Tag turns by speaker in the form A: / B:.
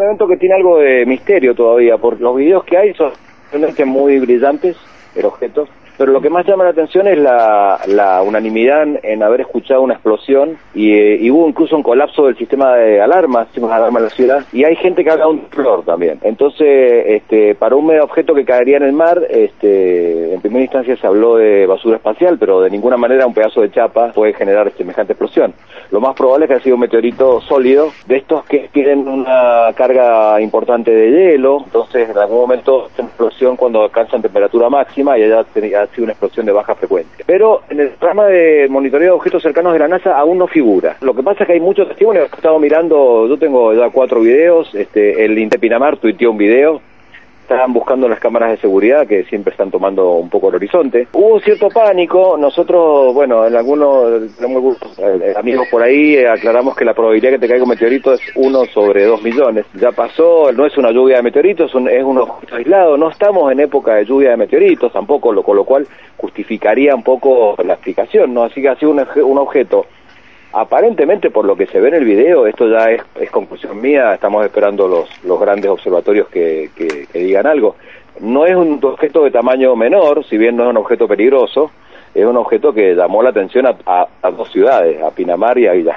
A: un evento que tiene algo de misterio todavía, porque los videos que hay son realmente muy brillantes, el objeto, pero lo que más llama la atención es la, la unanimidad en haber escuchado una explosión y, eh, y, hubo incluso un colapso del sistema de alarmas, sistema de alarma en la ciudad, y hay gente que habla un flor también. Entonces, este, para un medio objeto que caería en el mar, este, en primera instancia se habló de basura espacial, pero de ninguna manera un pedazo de chapa puede generar semejante explosión. Lo más probable es que haya sido un meteorito sólido, de estos que tienen una carga importante de hielo, entonces en algún momento esta explosión cuando alcanzan temperatura máxima y haya sido una explosión de baja frecuencia. Pero en el programa de monitoreo de objetos cercanos de la NASA aún no figura. Lo que pasa es que hay muchos testimonios. He estado mirando, yo tengo ya cuatro videos, este, el Inte Pinamar tuiteó un video, estaban buscando las cámaras de seguridad que siempre están tomando un poco el horizonte. Hubo cierto pánico, nosotros, bueno, en algunos eh, amigos por ahí eh, aclaramos que la probabilidad que te caiga un meteorito es uno sobre dos millones. Ya pasó, no es una lluvia de meteoritos, es un, es un objeto aislado, no estamos en época de lluvia de meteoritos tampoco, lo, con lo cual justificaría un poco la explicación, ¿no? Así que ha sido un objeto Aparentemente, por lo que se ve en el video, esto ya es, conclusión mía, estamos esperando los, los grandes observatorios que, que, digan algo. No es un objeto de tamaño menor, si bien no es un objeto peligroso, es un objeto que llamó la atención a, a dos ciudades, a Pinamar y a Villa